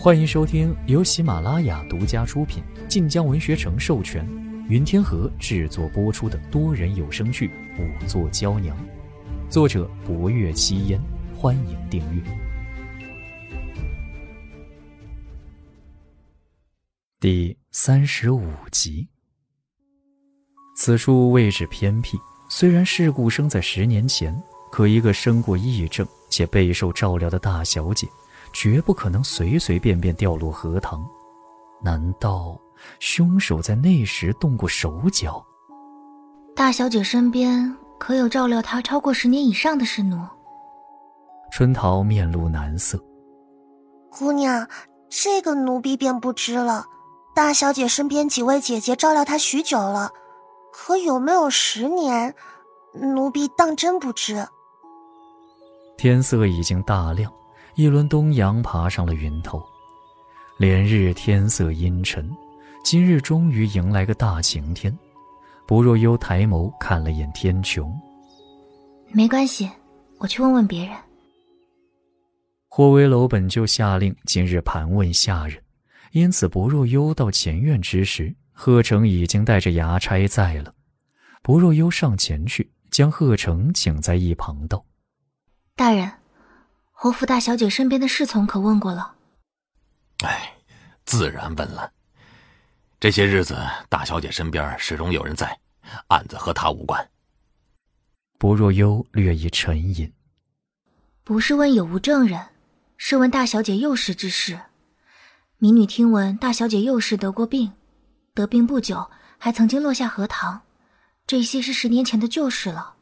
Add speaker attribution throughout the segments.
Speaker 1: 欢迎收听由喜马拉雅独家出品、晋江文学城授权、云天河制作播出的多人有声剧《五座娇娘》，作者：博月七烟。欢迎订阅。第三十五集。此处位置偏僻，虽然事故生在十年前，可一个生过癔症且备受照料的大小姐。绝不可能随随便便掉落荷塘，难道凶手在那时动过手脚？
Speaker 2: 大小姐身边可有照料她超过十年以上的侍奴？
Speaker 1: 春桃面露难色。
Speaker 3: 姑娘，这个奴婢便不知了。大小姐身边几位姐姐照料她许久了，可有没有十年，奴婢当真不知。
Speaker 1: 天色已经大亮。一轮东阳爬上了云头，连日天色阴沉，今日终于迎来个大晴天。不若幽抬眸看了眼天穹，
Speaker 2: 没关系，我去问问别人。
Speaker 1: 霍威楼本就下令今日盘问下人，因此不若幽到前院之时，贺成已经带着衙差在了。不若幽上前去，将贺成请在一旁道：“
Speaker 2: 大人。”侯府大小姐身边的侍从可问过了？
Speaker 4: 哎，自然问了。这些日子，大小姐身边始终有人在，案子和她无关。
Speaker 1: 不若幽略一沉吟，
Speaker 2: 不是问有无证人，是问大小姐幼时之事。民女听闻大小姐幼时得过病，得病不久还曾经落下荷塘，这些是十年前的旧事了。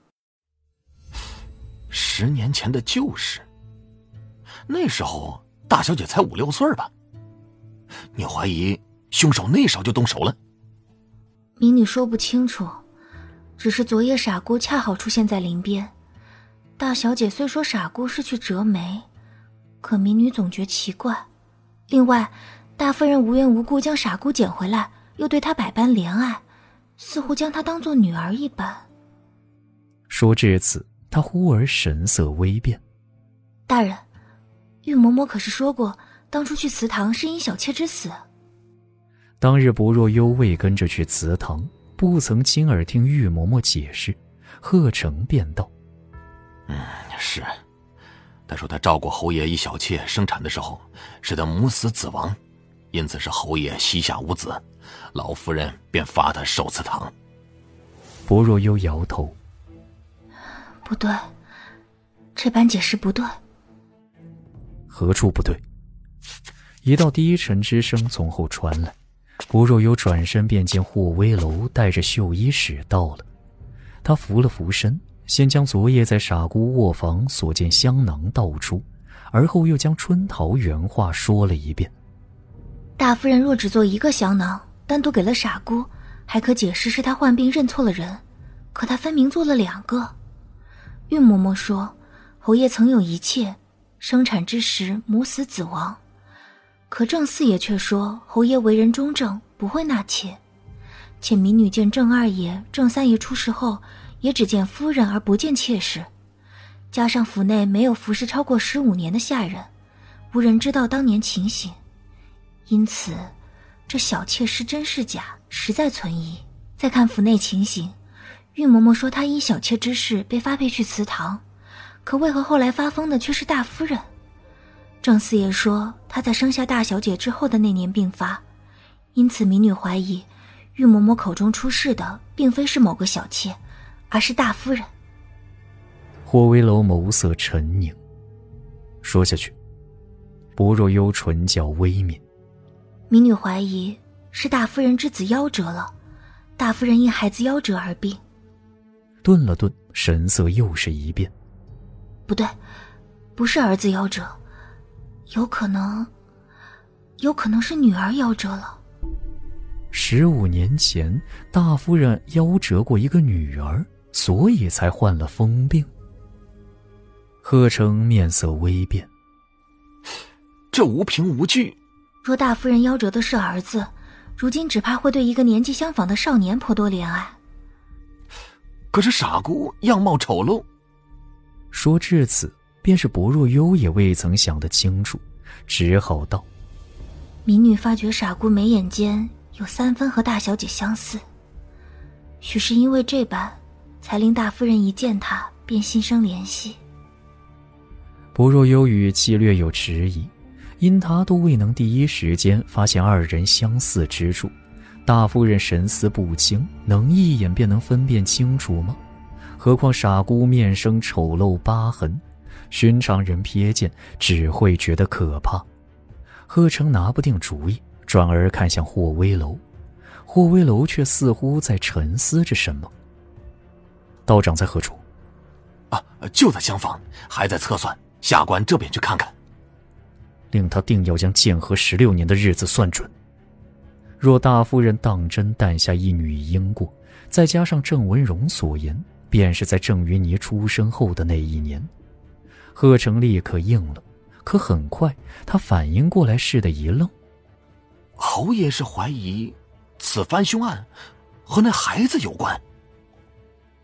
Speaker 4: 十年前的旧事。那时候大小姐才五六岁吧？你怀疑凶手那时候就动手了？
Speaker 2: 民女说不清楚，只是昨夜傻姑恰好出现在林边。大小姐虽说傻姑是去折梅，可民女总觉奇怪。另外，大夫人无缘无故将傻姑捡回来，又对她百般怜爱，似乎将她当做女儿一般。
Speaker 1: 说至此，她忽而神色微变。
Speaker 2: 大人。玉嬷嬷可是说过，当初去祠堂是因小妾之死。
Speaker 1: 当日不若幽未跟着去祠堂，不曾亲耳听玉嬷嬷解释，贺成便道：“
Speaker 4: 嗯，是。他说他照顾侯爷一小妾生产的时候，使得母死子亡，因此是侯爷膝下无子，老夫人便罚他守祠堂。”
Speaker 1: 不若幽摇头：“
Speaker 2: 不对，这般解释不对。”
Speaker 1: 何处不对？一道低沉之声从后传来，不若幽转身便见霍威楼带着绣衣使到了。他扶了扶身，先将昨夜在傻姑卧房所见香囊道出，而后又将春桃原话说了一遍。
Speaker 2: 大夫人若只做一个香囊，单独给了傻姑，还可解释是她患病认错了人。可她分明做了两个。玉嬷嬷说，侯爷曾有一妾。生产之时，母死子亡，可郑四爷却说侯爷为人忠正，不会纳妾。且民女见郑二爷、郑三爷出事后，也只见夫人而不见妾室，加上府内没有服侍超过十五年的下人，无人知道当年情形，因此这小妾是真是假，实在存疑。再看府内情形，玉嬷嬷说她因小妾之事被发配去祠堂。可为何后来发疯的却是大夫人？郑四爷说他在生下大小姐之后的那年病发，因此民女怀疑玉嬷嬷口中出事的并非是某个小妾，而是大夫人。
Speaker 1: 霍威楼眸色沉凝，说下去，薄若幽唇角微抿。
Speaker 2: 民女怀疑是大夫人之子夭折了，大夫人因孩子夭折而病。
Speaker 1: 顿了顿，神色又是一变。
Speaker 2: 不对，不是儿子夭折，有可能，有可能是女儿夭折了。
Speaker 1: 十五年前，大夫人夭折过一个女儿，所以才患了疯病。贺成面色微变，
Speaker 4: 这无凭无据。
Speaker 2: 若大夫人夭折的是儿子，如今只怕会对一个年纪相仿的少年颇多怜爱。
Speaker 4: 可是傻姑样貌丑陋。
Speaker 1: 说至此，便是薄若幽也未曾想得清楚，只好道：“
Speaker 2: 民女发觉傻姑眉眼间有三分和大小姐相似，许是因为这般，才令大夫人一见她便心生怜惜。
Speaker 1: 薄若幽语气略有迟疑，因他都未能第一时间发现二人相似之处。大夫人神思不清，能一眼便能分辨清楚吗？何况傻姑面生丑陋疤痕，寻常人瞥见只会觉得可怕。贺成拿不定主意，转而看向霍威楼，霍威楼却似乎在沉思着什么。道长在何处？
Speaker 4: 啊，就在厢房，还在测算。下官这边去看看。
Speaker 1: 令他定要将建和十六年的日子算准。若大夫人当真诞下一女婴过，再加上郑文荣所言，便是在郑云霓出生后的那一年。贺成立刻应了，可很快他反应过来似的，一愣。
Speaker 4: 侯爷是怀疑此番凶案和那孩子有关？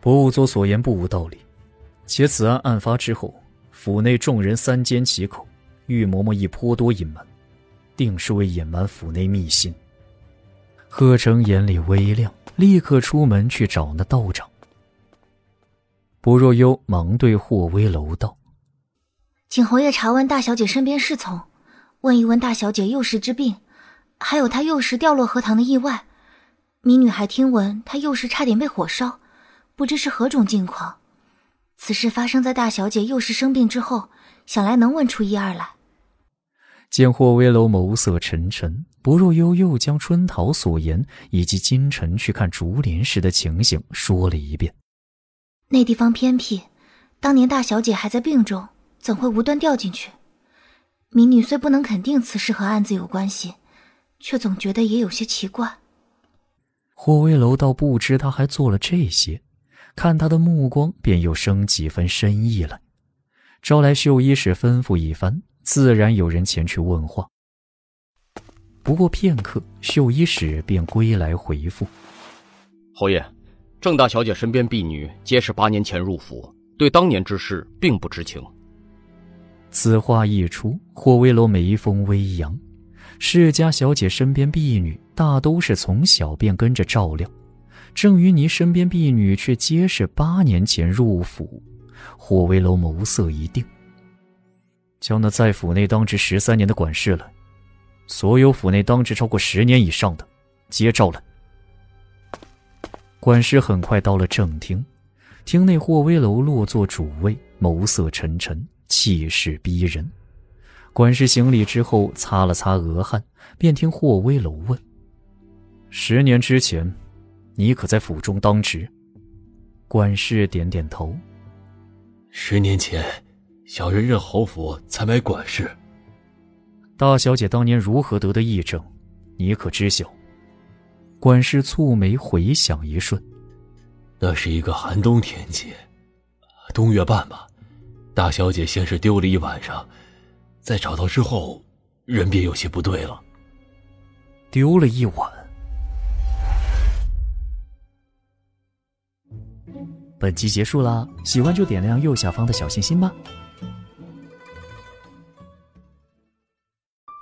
Speaker 1: 博物座所言不无道理，且此案案发之后，府内众人三缄其口，玉嬷嬷亦颇多隐瞒，定是为隐瞒府内密信。贺成眼里微亮，立刻出门去找那道长。不若幽忙对霍威楼道：“
Speaker 2: 请侯爷查问大小姐身边侍从，问一问大小姐幼时之病，还有她幼时掉落荷塘的意外。民女还听闻她幼时差点被火烧，不知是何种境况。此事发生在大小姐幼时生病之后，想来能问出一二来。”
Speaker 1: 见霍威楼眸色沉沉，不若幽又将春桃所言以及今晨去看竹林时的情形说了一遍。
Speaker 2: 那地方偏僻，当年大小姐还在病中，怎会无端掉进去？民女虽不能肯定此事和案子有关系，却总觉得也有些奇怪。
Speaker 1: 霍威楼倒不知他还做了这些，看他的目光便又生几分深意了，招来绣衣使吩咐一番。自然有人前去问话。不过片刻，绣衣使便归来回复：“
Speaker 5: 侯爷，郑大小姐身边婢女皆是八年前入府，对当年之事并不知情。”
Speaker 1: 此话一出，霍威楼眉峰微扬。世家小姐身边婢女大都是从小便跟着照料，郑云霓身边婢女却皆是八年前入府。霍威楼眸色一定。将那在府内当值十三年的管事来，所有府内当值超过十年以上的，皆召来。管事很快到了正厅，厅内霍威楼落座主位，眸色沉沉，气势逼人。管事行礼之后，擦了擦额汗，便听霍威楼问：“十年之前，你可在府中当值？”管事点点头：“
Speaker 6: 十年前。”小人任侯府参买管事。
Speaker 1: 大小姐当年如何得的癔症，你可知晓？管事蹙眉回想一瞬，
Speaker 6: 那是一个寒冬天气，冬月半吧。大小姐先是丢了一晚上，在找到之后，人便有些不对了。
Speaker 1: 丢了一晚。本集结束啦，喜欢就点亮右下方的小心心吧。